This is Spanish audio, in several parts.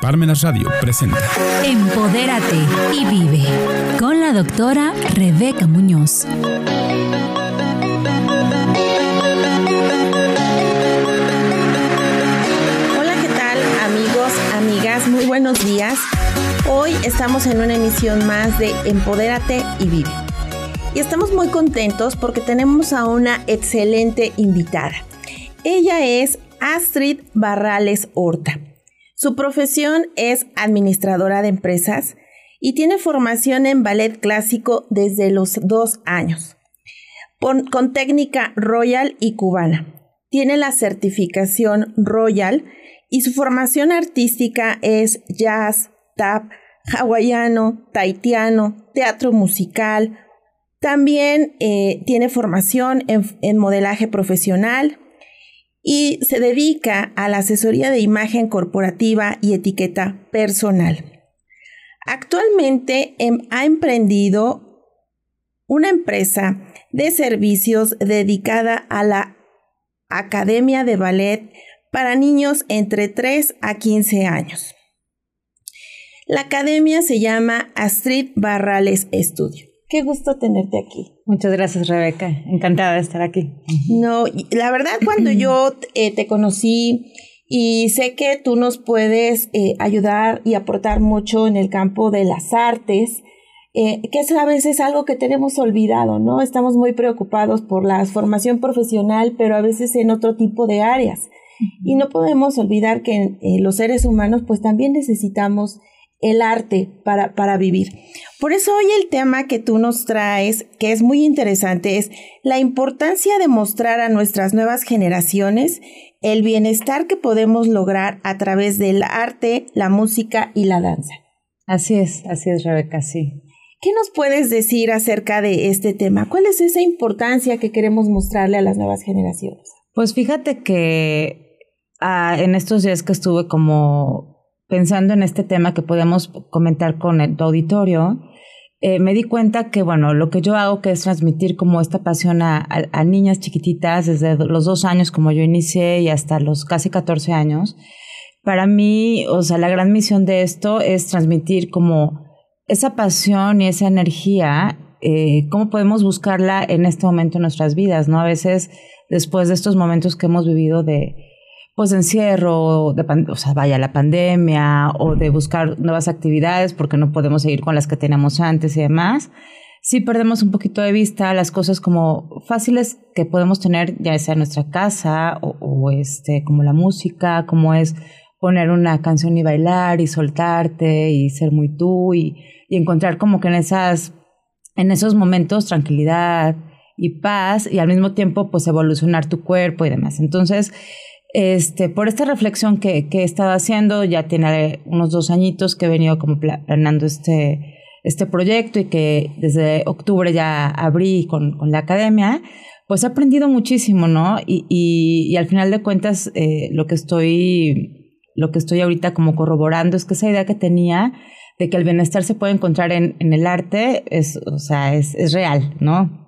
Parmenas Radio presenta Empodérate y vive con la doctora Rebeca Muñoz. Hola, ¿qué tal amigos, amigas? Muy buenos días. Hoy estamos en una emisión más de Empodérate y vive. Y estamos muy contentos porque tenemos a una excelente invitada. Ella es Astrid Barrales Horta. Su profesión es administradora de empresas y tiene formación en ballet clásico desde los dos años, con, técnica royal y cubana. Tiene la certificación royal y su formación artística es jazz, tap, hawaiano, taitiano, teatro musical. También eh, tiene formación en modelaje profesional, y se dedica a la asesoría de imagen corporativa y etiqueta personal. Actualmente em, ha emprendido una empresa de servicios dedicada a la Academia de Ballet para niños entre 3 a 15 años. La academia se llama Astrid Barrales Studio. Qué gusto tenerte aquí. Muchas gracias, Rebeca. Encantada de estar aquí. No, la verdad, cuando yo eh, te conocí y sé que tú nos puedes eh, ayudar y aportar mucho en el campo de las artes, eh, que es a veces algo que tenemos olvidado, ¿no? Estamos muy preocupados por la formación profesional, pero a veces en otro tipo de áreas. Y no podemos olvidar que los seres humanos pues también necesitamos el arte para, para vivir. Por eso hoy el tema que tú nos traes, que es muy interesante, es la importancia de mostrar a nuestras nuevas generaciones el bienestar que podemos lograr a través del arte, la música y la danza. Así es, así es, Rebeca, sí. ¿Qué nos puedes decir acerca de este tema? ¿Cuál es esa importancia que queremos mostrarle a las nuevas generaciones? Pues fíjate que ah, en estos días que estuve como pensando en este tema que podemos comentar con el, tu auditorio, eh, me di cuenta que, bueno, lo que yo hago que es transmitir como esta pasión a, niñas chiquititas desde los dos años como yo inicié y hasta los casi 14 años. Para mí, o sea, la gran misión de esto es transmitir como esa pasión y esa energía, eh, cómo podemos buscarla en este momento en nuestras vidas, ¿no? A veces, después de estos momentos que hemos vivido de, pues de encierro, de o sea, vaya la pandemia o de buscar nuevas actividades porque no podemos seguir con las que teníamos antes y demás, sí perdemos un poquito de vista las cosas como fáciles que podemos tener ya sea en nuestra casa o, este como la música, como es poner una canción y bailar y soltarte y ser muy tú y, y encontrar como que en esas en esos momentos tranquilidad y paz y al mismo tiempo pues evolucionar tu cuerpo y demás. Entonces, este, por esta reflexión que, que, he estado haciendo, ya tiene unos dos añitos que he venido como planeando este, este proyecto y que desde octubre ya abrí con, con la academia, pues he aprendido muchísimo, ¿no? Y, y, al final de cuentas, eh, lo que estoy, lo que estoy ahorita como corroborando es que esa idea que tenía de que el bienestar se puede encontrar en, en el arte es, o sea, es, es real, ¿no?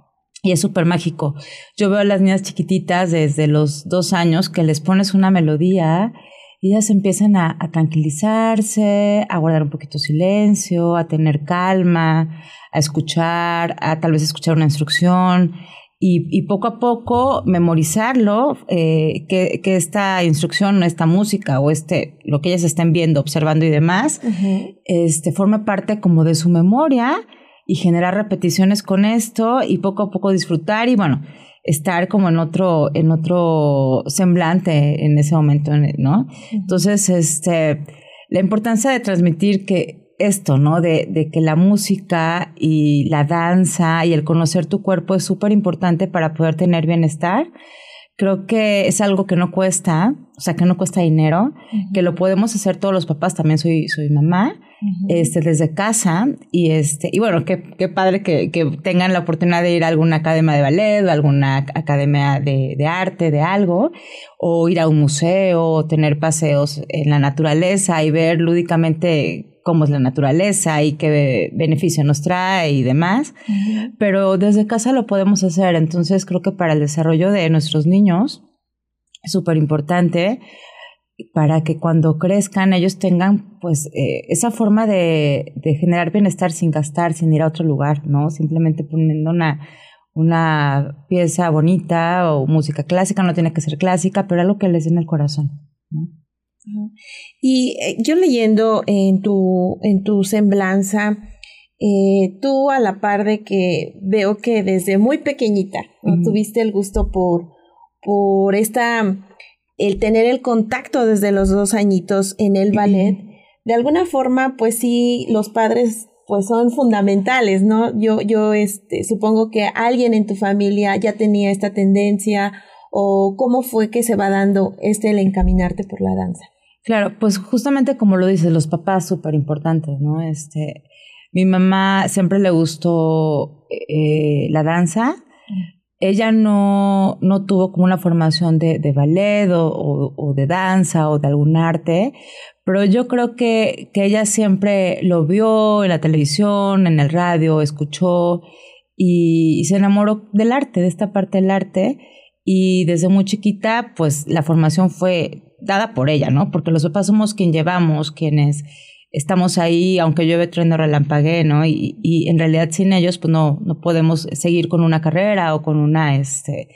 Y es súper mágico. Yo veo a las niñas chiquititas desde los dos años que les pones una melodía y ellas empiezan a, tranquilizarse, a guardar un poquito silencio, a tener calma, a escuchar, a tal vez escuchar una instrucción y, poco a poco memorizarlo, eh, que, esta instrucción, esta música o este, lo que ellas estén viendo, observando y demás, este, forma parte como de su memoria y generar repeticiones con esto y poco a poco disfrutar y bueno, estar como en otro, en otro semblante en ese momento, ¿no? Entonces, este, la importancia de transmitir que esto, ¿no? De, de que la música y la danza y el conocer tu cuerpo es súper importante para poder tener bienestar. Creo que es algo que no cuesta, sea, que no cuesta dinero, que lo podemos hacer todos los papás, también soy, soy mamá, este, desde casa. Y, este, y bueno, qué, qué padre que, que, tengan la oportunidad de ir a alguna academia de ballet o alguna academia de, de, arte, de algo, o ir a un museo, o tener paseos en la naturaleza y ver lúdicamente cómo es la naturaleza y qué beneficio nos trae y demás. Pero desde casa lo podemos hacer. Entonces creo que para el desarrollo de nuestros niños súper importante para que cuando crezcan ellos tengan pues eh, esa forma de, de, generar bienestar sin gastar, sin ir a otro lugar, ¿no? Simplemente poniendo una, una pieza bonita o música clásica, no tiene que ser clásica, pero algo que les den el corazón, ¿no? Y eh, yo leyendo en tu, en tu semblanza, eh, tú a la par de que veo que desde muy pequeñita tuviste el gusto por, por esta el tener el contacto desde los dos añitos en el ballet, de alguna forma, pues sí, los padres pues son fundamentales, ¿no? Yo, yo este, supongo que alguien en tu familia ya tenía esta tendencia o cómo fue que se va dando este el encaminarte por la danza. Claro, pues justamente como lo dices, los papás súper importantes, ¿no? Este, mi mamá siempre le gustó eh, la danza, ella no, no tuvo como una formación de, de ballet o, o, de danza o de algún arte, pero yo creo que, que ella siempre lo vio en la televisión, en el radio, escuchó y, se enamoró del arte, de esta parte del arte. Y desde muy chiquita, pues la formación fue dada por ella, ¿no? Porque los papás somos quien llevamos, quienes estamos ahí, aunque llueve, trueno, relampaguee, ¿no? Y, y, en realidad sin ellos, pues no, no podemos seguir con una carrera o con una, este,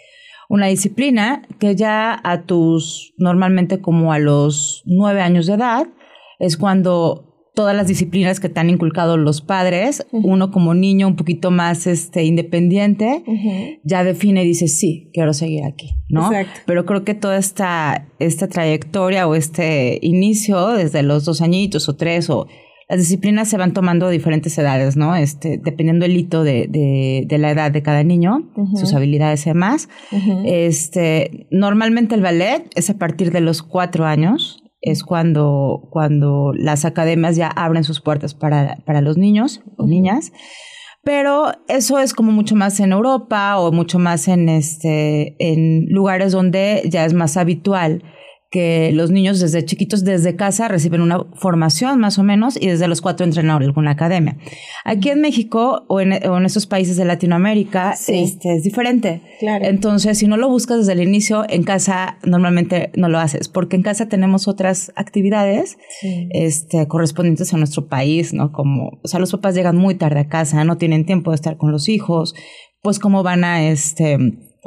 una disciplina que ya a tus, normalmente como a los nueve años de edad, es cuando todas las disciplinas que te han inculcado los padres, uno como niño un poquito más este, independiente, ya define y dice, sí, quiero seguir aquí, ¿no? Exacto. Pero creo que toda esta, esta trayectoria o este inicio, desde los dos añitos o tres, o las disciplinas se van tomando a diferentes edades, ¿no? Este, dependiendo el hito de, de, de la edad de cada niño, sus habilidades y demás. Este, normalmente el ballet es a partir de los cuatro años, es cuando, cuando las academias ya abren sus puertas para, para los niños o niñas. Pero eso es como mucho más en Europa o mucho más en, este, en lugares donde ya es más habitual que los niños desde chiquitos, desde casa, reciben una formación más o menos y desde los cuatro entran a alguna academia. Aquí en México o en, o en esos países de Latinoamérica este, es diferente. Claro. Entonces, si no lo buscas desde el inicio, en casa normalmente no lo haces, porque en casa tenemos otras actividades sí. este, correspondientes a nuestro país, ¿no? Como, o sea, los papás llegan muy tarde a casa, no tienen tiempo de estar con los hijos, pues cómo van a, este,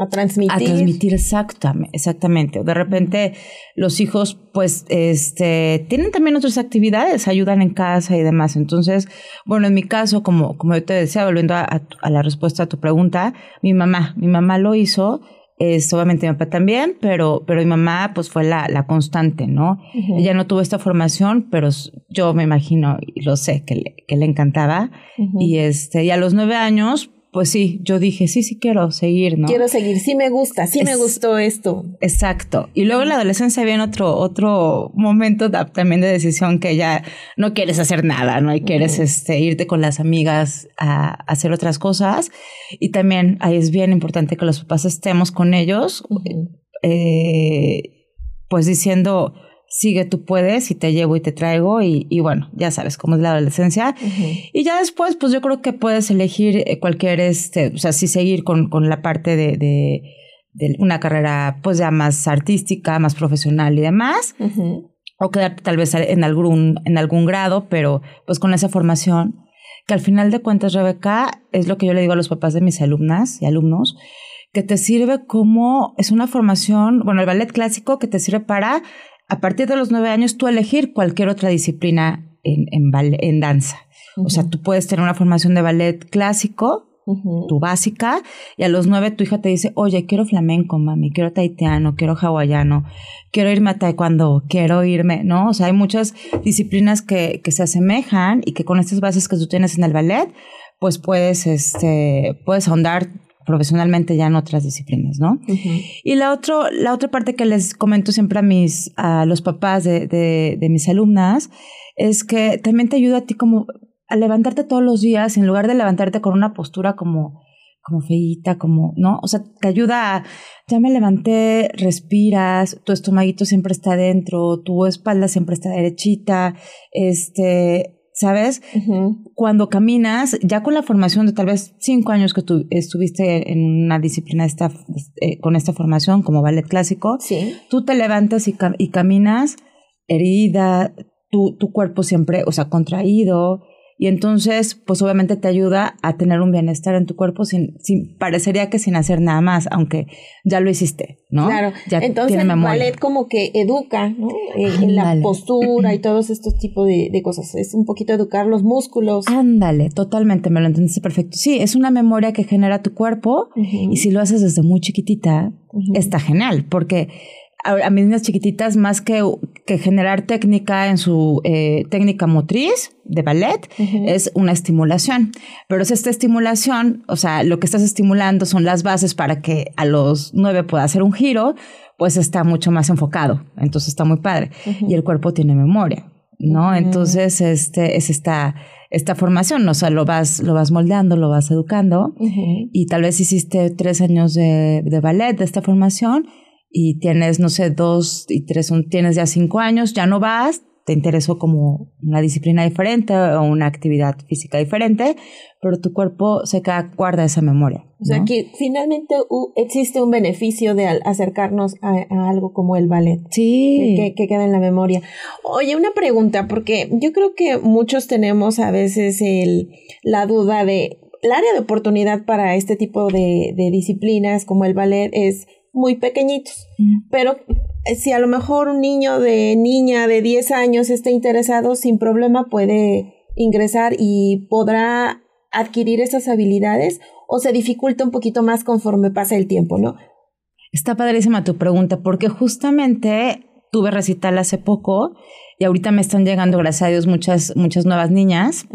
a transmitir. A transmitir exactamente, exactamente. De repente los hijos pues este tienen también otras actividades, ayudan en casa y demás. Entonces, bueno, en mi caso, como, como yo te decía, volviendo a, a la respuesta a tu pregunta, mi mamá, mi mamá lo hizo, es, obviamente mi papá también, pero, pero mi mamá pues fue la, la constante, ¿no? Uh -huh. Ella no tuvo esta formación, pero yo me imagino y lo sé que le, que le encantaba. Uh -huh. Y este, y a los nueve años, pues sí, yo dije, sí, sí quiero seguir, ¿no? Quiero seguir, sí me gusta, sí es, me gustó esto. Exacto. Y luego en la adolescencia viene otro, otro momento de, también de decisión que ya no quieres hacer nada, ¿no? Y quieres uh -huh. este, irte con las amigas a, a, hacer otras cosas. Y también ahí es bien importante que los papás estemos con ellos, uh -huh. eh, pues diciendo, sigue, tú puedes y te llevo y te traigo y, y bueno, ya sabes cómo es la adolescencia. Uh -huh. Y ya después, pues yo creo que puedes elegir eh, cualquier, este, o sea, sí seguir con, con la parte de, de, de, una carrera pues ya más artística, más profesional y demás. Uh -huh. O quedarte tal vez en algún, en algún grado, pero pues con esa formación, que al final de cuentas, Rebeca, es lo que yo le digo a los papás de mis alumnas y alumnos, que te sirve como, es una formación, bueno, el ballet clásico que te sirve para a partir de los nueve años tú elegir cualquier otra disciplina en, en, en danza. Uh -huh. O sea, tú puedes tener una formación de ballet clásico, uh -huh. tu básica, y a los nueve tu hija te dice, oye, quiero flamenco, mami, quiero taitiano, quiero hawaiano, quiero irme a taekwondo, quiero irme, ¿no? O sea, hay muchas disciplinas que, que se asemejan y que con estas bases que tú tienes en el ballet, pues puedes, este, puedes ahondar profesionalmente ya en otras disciplinas, ¿no? Uh -huh. Y la, otro, la otra parte que les comento siempre a mis, a los papás de, de, de, mis alumnas, es que también te ayuda a ti como a levantarte todos los días, en lugar de levantarte con una postura como, como feíta, como, ¿no? O sea, te ayuda a, ya me levanté, respiras, tu estomaguito siempre está adentro, tu espalda siempre está derechita, este, ¿sabes? Cuando caminas, ya con la formación de tal vez cinco años que tú estuviste en una disciplina esta, eh, con esta formación como ballet clásico, tú te levantas y, y caminas herida, tu, tu cuerpo siempre, o sea, contraído, y entonces, pues obviamente te ayuda a tener un bienestar en tu cuerpo sin, sin parecería que sin hacer nada más, aunque ya lo hiciste, ¿no? Claro. Ya entonces el ballet como que educa, ¿no? Eh, en la postura y todos estos tipos de, cosas. Es un poquito educar los músculos. Ándale, totalmente, me lo entendiste perfecto. Sí, es una memoria que genera tu cuerpo y si lo haces desde muy chiquitita, está genial, porque a, mis niñas chiquititas, más que, que generar técnica en su eh, técnica motriz de ballet, es una estimulación. Pero es esta estimulación, o sea, lo que estás estimulando son las bases para que a los nueve pueda hacer un giro, pues está mucho más enfocado. Entonces está muy padre. Y el cuerpo tiene memoria, ¿no? Entonces, este, es esta esta formación, o sea, lo vas, lo vas moldeando, lo vas educando y tal vez hiciste tres años de, de ballet de esta formación y tienes, no sé, dos y tres, tienes ya cinco años, ya no vas, te interesó como una disciplina diferente o una actividad física diferente, pero tu cuerpo se queda, guarda esa memoria. O sea que finalmente existe un beneficio de acercarnos a, algo como el ballet. Sí. Que, que, queda en la memoria. Oye, una pregunta, porque yo creo que muchos tenemos a veces el, la duda de el área de oportunidad para este tipo de, de disciplinas como el ballet es muy pequeñitos. Pero eh, si a lo mejor un niño de niña de 10 años está interesado, sin problema puede ingresar y podrá adquirir esas habilidades o se dificulta un poquito más conforme pasa el tiempo, ¿no? Está padrísima tu pregunta, porque justamente tuve recital hace poco y ahorita me están llegando, gracias a Dios, muchas, muchas nuevas niñas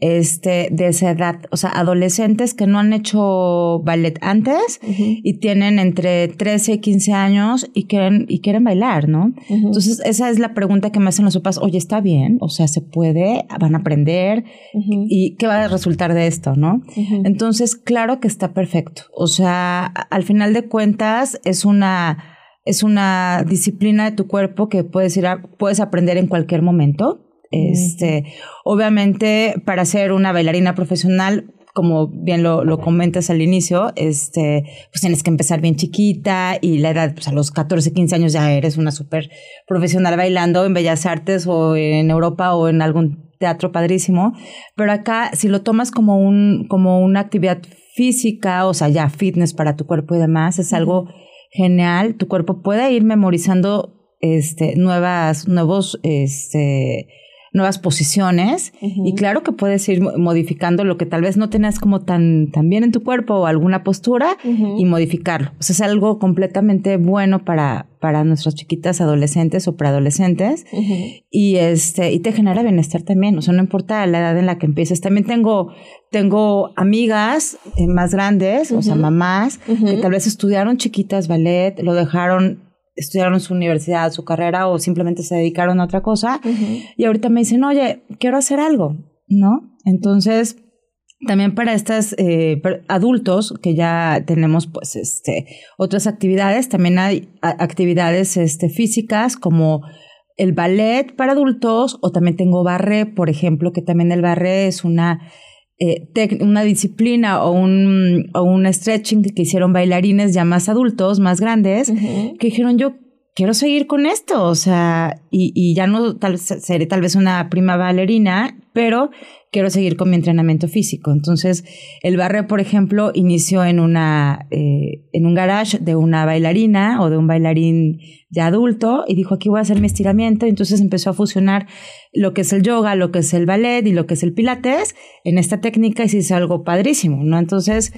este, de esa edad, o sea, adolescentes que no han hecho ballet antes y tienen entre 13 y 15 años y quieren, y quieren bailar, ¿no? Entonces, esa es la pregunta que me hacen los papás, oye, está bien, o sea, se puede, van a aprender y qué va a resultar de esto, ¿no? Entonces, claro que está perfecto, o sea, al final de cuentas es una es una disciplina de tu cuerpo que puedes ir a, puedes aprender en cualquier momento. Este, obviamente, para ser una bailarina profesional, como bien lo, lo, comentas al inicio, este, pues tienes que empezar bien chiquita y la edad, pues a los 14, 15 años ya eres una súper profesional bailando en Bellas Artes o en Europa o en algún teatro padrísimo. Pero acá, si lo tomas como un, como una actividad física, o sea, ya fitness para tu cuerpo y demás, es algo genial, tu cuerpo puede ir memorizando este, nuevas, nuevos, este, nuevas posiciones y claro que puedes ir modificando lo que tal vez no tengas como tan, tan bien en tu cuerpo o alguna postura y modificarlo. O sea, es algo completamente bueno para, para nuestras chiquitas adolescentes o preadolescentes y este y te genera bienestar también, o sea, no importa la edad en la que empieces. También tengo tengo amigas eh, más grandes, o sea, mamás que tal vez estudiaron chiquitas ballet, lo dejaron estudiaron su universidad, su carrera o simplemente se dedicaron a otra cosa y ahorita me dicen, oye, quiero hacer algo, ¿no? Entonces, también para estos eh, adultos que ya tenemos pues este otras actividades, también hay actividades este, físicas como el ballet para adultos o también tengo barré, por ejemplo, que también el barré es una eh, una disciplina o un, o un stretching que hicieron bailarines ya más adultos, más grandes, que dijeron yo quiero seguir con esto, o sea, y, y ya no tal, seré tal vez una prima bailarina, pero quiero seguir con mi entrenamiento físico. Entonces, el barre, por ejemplo, inició en una, eh, en un garage de una bailarina o de un bailarín ya adulto y dijo, aquí voy a hacer mi estiramiento. Entonces empezó a fusionar lo que es el yoga, lo que es el ballet y lo que es el pilates en esta técnica y se hizo algo padrísimo, ¿no? Entonces,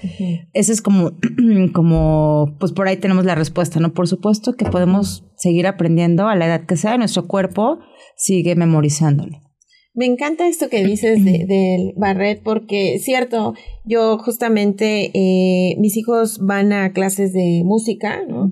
ese es como, como, pues por ahí tenemos la respuesta, ¿no? Por supuesto que podemos seguir aprendiendo a la edad que sea, nuestro cuerpo sigue memorizándolo. Me encanta esto que dices de, del barret porque, cierto, yo justamente, eh, mis hijos van a clases de música, ¿no?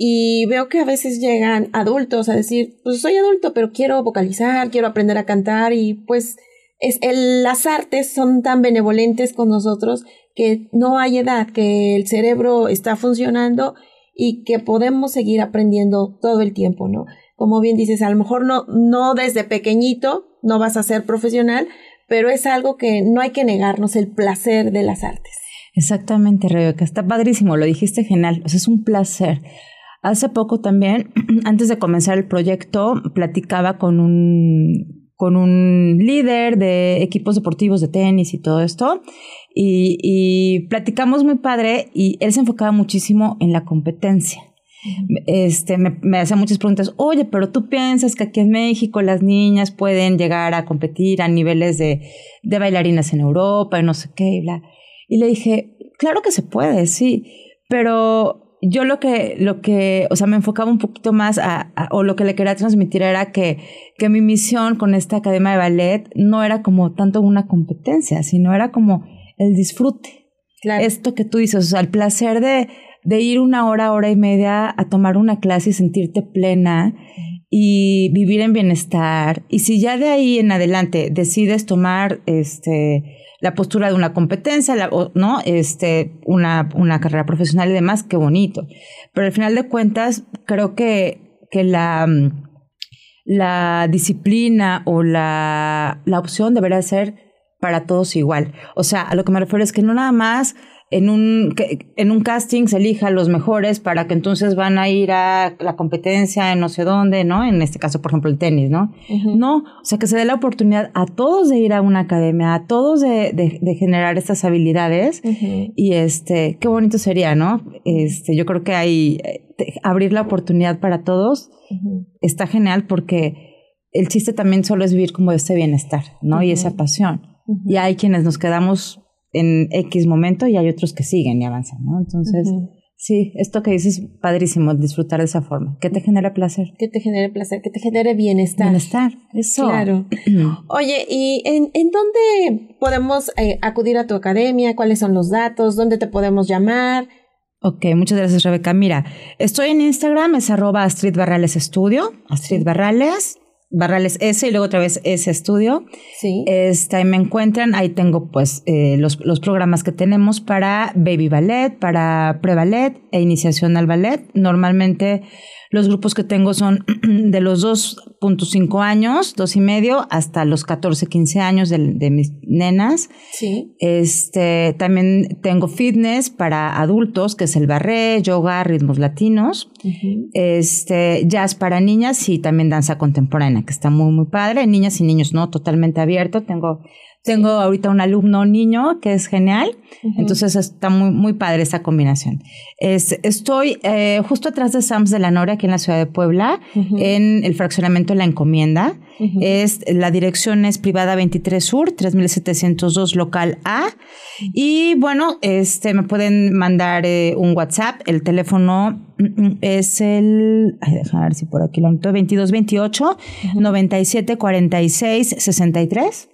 Y veo que a veces llegan adultos a decir, pues soy adulto, pero quiero vocalizar, quiero aprender a cantar y pues es el, las artes son tan benevolentes con nosotros que no hay edad, que el cerebro está funcionando y que podemos seguir aprendiendo todo el tiempo, ¿no? Como bien dices, a lo mejor no, no desde pequeñito, no vas a ser profesional, pero es algo que no hay que negarnos, el placer de las artes. Exactamente, Rebeca, está padrísimo, lo dijiste genial, o es un placer. Hace poco también, antes de comenzar el proyecto, platicaba con un, con un líder de equipos deportivos de tenis y todo esto, y, y platicamos muy padre y él se enfocaba muchísimo en la competencia. Este, me, me hacía muchas preguntas, oye, pero tú piensas que aquí en México las niñas pueden llegar a competir a niveles de, de bailarinas en Europa y no sé qué, y bla. Y le dije, claro que se puede, sí, pero yo lo que, lo que, o sea, me enfocaba un poquito más a, o lo que le quería transmitir era que, que mi misión con esta academia de ballet no era como tanto una competencia, sino era como el disfrute. Esto que tú dices, o sea, el placer de, de ir una hora, hora y media a tomar una clase y sentirte plena y vivir en bienestar. Y si ya de ahí en adelante decides tomar este la postura de una competencia, ¿no? Este, una, una carrera profesional y demás, qué bonito. Pero al final de cuentas, creo que, que la, la disciplina o la, la opción debería ser para todos igual. O sea, a lo que me refiero es que no nada más en un, en un casting se elija los mejores para que entonces van a ir a la competencia en no sé dónde, ¿no? En este caso, por ejemplo, el tenis, ¿no? No, o sea, que se dé la oportunidad a todos de ir a una academia, a todos de, de, generar estas habilidades y este, qué bonito sería, ¿no? Este, yo creo que hay, eh, abrir la oportunidad para todos está genial porque el chiste también solo es vivir como ese bienestar, ¿no? Y esa pasión. Y hay quienes nos quedamos en X momento y hay otros que siguen y avanzan, ¿no? Entonces, sí, esto que dices, padrísimo, disfrutar de esa forma. ¿Qué te genera placer? Que te genere placer, que te genere bienestar. Bienestar, eso. Claro. Oye, ¿y en, en dónde podemos eh, acudir a tu academia? ¿Cuáles son los datos? ¿Dónde te podemos llamar? Ok, muchas gracias, Rebeca. Mira, estoy en Instagram, es arroba Astrid Barrales Estudio, Astrid Barrales. Barrales S y luego otra vez S Estudio. Sí. Este, ahí me encuentran, ahí tengo pues eh, los, los, programas que tenemos para Baby Ballet, para Pre-Ballet e Iniciación al Ballet. Normalmente los grupos que tengo son de los 2.5 años, dos y medio, hasta los 14, 15 años de, de, mis nenas. Sí. Este, también tengo fitness para adultos, que es el barré, yoga, ritmos latinos. Este, jazz para niñas y también danza contemporánea, que está muy, muy padre. Niñas y niños, no, totalmente abierto. Tengo tengo ahorita un alumno niño que es genial, entonces está muy, muy padre esa combinación. Es, estoy eh, justo atrás de Sams de la Nora, aquí en la ciudad de Puebla, en el fraccionamiento de la encomienda. es, la dirección es privada 23 Sur, 3702 local A. Y bueno, este, me pueden mandar eh, un WhatsApp, el teléfono es el, ay, déjame ver si por aquí lo anoto, 2228 97 46 63.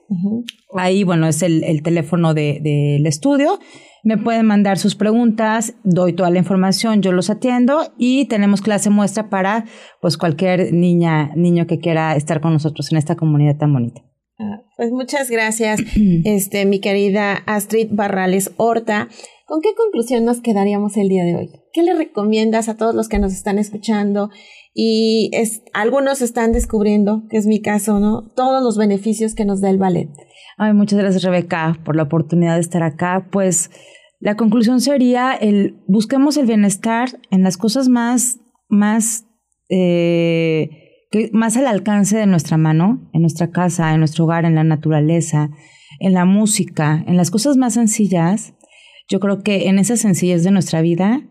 Ahí, bueno, es el, el teléfono del de, estudio. Me pueden mandar sus preguntas, doy toda la información, yo los atiendo y tenemos clase muestra para pues cualquier niña, niño que quiera estar con nosotros en esta comunidad tan bonita. Ah, pues muchas gracias, este, mi querida Astrid Barrales Horta. ¿Con qué conclusión nos quedaríamos el día de hoy? ¿Qué le recomiendas a todos los que nos están escuchando? Y algunos están descubriendo, que es mi caso, ¿no? Todos los beneficios que nos da el ballet. Ay, muchas gracias, Rebeca, por la oportunidad de estar acá. Pues la conclusión sería el busquemos el bienestar en las cosas más, más, eh, más al alcance de nuestra mano, en nuestra casa, en nuestro hogar, en la naturaleza, en la música, en las cosas más sencillas yo creo que en esa sencillez de nuestra vida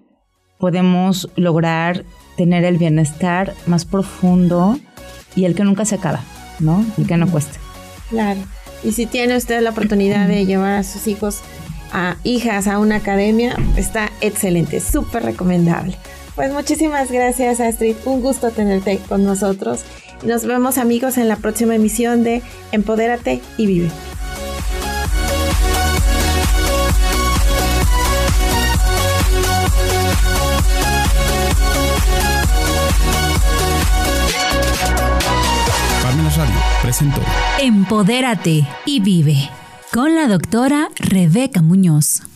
podemos lograr tener el bienestar más profundo y el que nunca se acaba, ¿no? El que no cuesta. Claro. Y si tiene usted la oportunidad de llevar a sus hijos, a hijas a una academia, está excelente, súper recomendable. Pues muchísimas gracias Astrid, un gusto tenerte con nosotros. Nos vemos amigos en la próxima emisión de Empodérate y Vive. Empodérate y vive con la doctora Rebeca Muñoz.